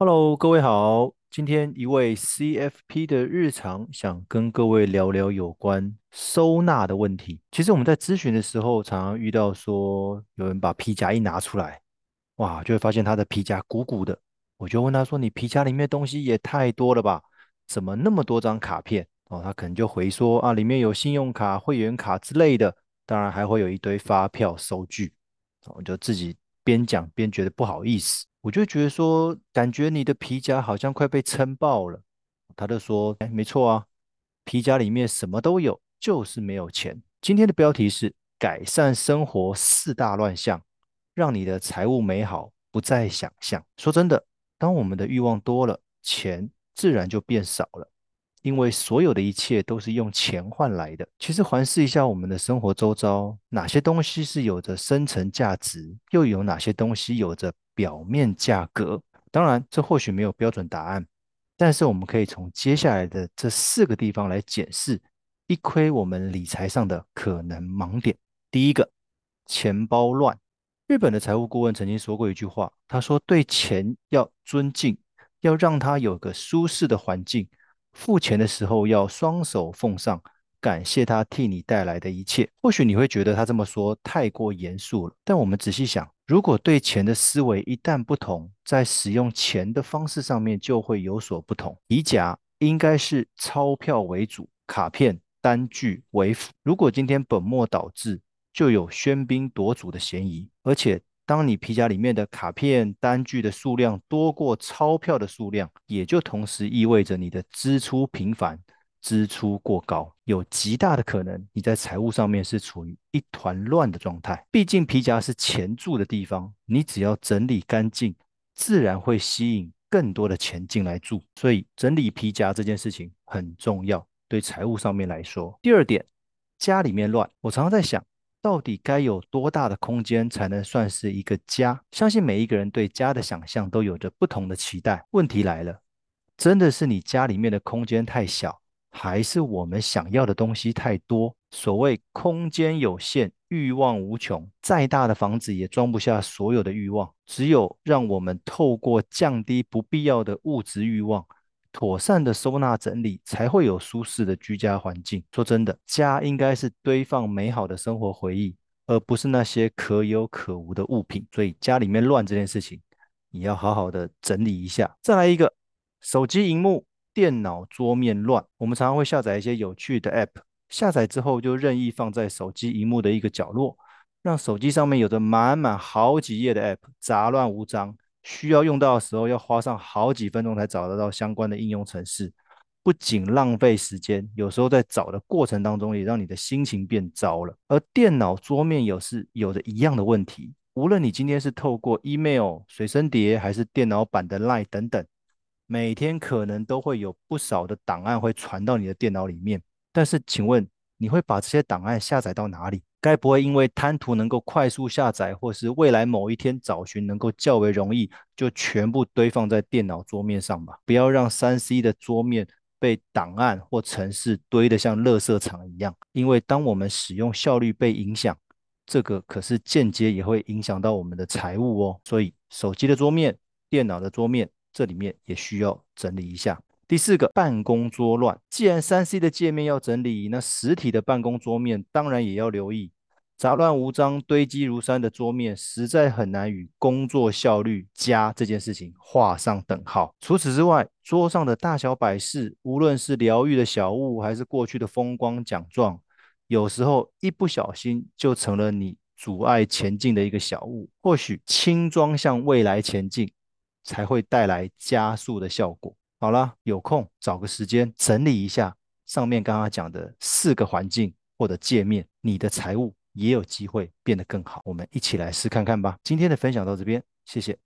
Hello，各位好。今天一位 CFP 的日常，想跟各位聊聊有关收纳的问题。其实我们在咨询的时候，常常遇到说有人把皮夹一拿出来，哇，就会发现他的皮夹鼓鼓的。我就问他说：“你皮夹里面东西也太多了吧？怎么那么多张卡片？”哦，他可能就回说：“啊，里面有信用卡、会员卡之类的，当然还会有一堆发票、收据。”我就自己边讲边觉得不好意思。我就觉得说，感觉你的皮夹好像快被撑爆了。他就说：“哎，没错啊，皮夹里面什么都有，就是没有钱。”今天的标题是“改善生活四大乱象，让你的财务美好不再想象”。说真的，当我们的欲望多了，钱自然就变少了。因为所有的一切都是用钱换来的。其实环视一下我们的生活周遭，哪些东西是有着深层价值，又有哪些东西有着表面价格？当然，这或许没有标准答案，但是我们可以从接下来的这四个地方来检视一窥我们理财上的可能盲点。第一个，钱包乱。日本的财务顾问曾经说过一句话，他说：“对钱要尊敬，要让它有个舒适的环境。”付钱的时候要双手奉上，感谢他替你带来的一切。或许你会觉得他这么说太过严肃了，但我们仔细想，如果对钱的思维一旦不同，在使用钱的方式上面就会有所不同。皮夹应该是钞票为主，卡片单据为辅。如果今天本末倒置，就有喧宾夺主的嫌疑，而且。当你皮夹里面的卡片单据的数量多过钞票的数量，也就同时意味着你的支出频繁、支出过高，有极大的可能你在财务上面是处于一团乱的状态。毕竟皮夹是钱住的地方，你只要整理干净，自然会吸引更多的钱进来住。所以整理皮夹这件事情很重要，对财务上面来说。第二点，家里面乱，我常常在想。到底该有多大的空间才能算是一个家？相信每一个人对家的想象都有着不同的期待。问题来了，真的是你家里面的空间太小，还是我们想要的东西太多？所谓空间有限，欲望无穷，再大的房子也装不下所有的欲望。只有让我们透过降低不必要的物质欲望。妥善的收纳整理，才会有舒适的居家环境。说真的，家应该是堆放美好的生活回忆，而不是那些可有可无的物品。所以家里面乱这件事情，你要好好的整理一下。再来一个，手机荧幕、电脑桌面乱。我们常常会下载一些有趣的 App，下载之后就任意放在手机荧幕的一个角落，让手机上面有着满满好几页的 App，杂乱无章。需要用到的时候，要花上好几分钟才找得到相关的应用程式，不仅浪费时间，有时候在找的过程当中，也让你的心情变糟了。而电脑桌面有是有着一样的问题，无论你今天是透过 email、随身碟，还是电脑版的 Line 等等，每天可能都会有不少的档案会传到你的电脑里面。但是，请问你会把这些档案下载到哪里？该不会因为贪图能够快速下载，或是未来某一天找寻能够较为容易，就全部堆放在电脑桌面上吧？不要让 3C 的桌面被档案或程式堆得像垃圾场一样。因为当我们使用效率被影响，这个可是间接也会影响到我们的财务哦。所以手机的桌面、电脑的桌面，这里面也需要整理一下。第四个，办公桌乱。既然 3C 的界面要整理，那实体的办公桌面当然也要留意。杂乱无章、堆积如山的桌面，实在很难与工作效率佳这件事情画上等号。除此之外，桌上的大小摆饰，无论是疗愈的小物，还是过去的风光奖状，有时候一不小心就成了你阻碍前进的一个小物。或许轻装向未来前进，才会带来加速的效果。好了，有空找个时间整理一下上面刚刚讲的四个环境或者界面，你的财务也有机会变得更好。我们一起来试看看吧。今天的分享到这边，谢谢。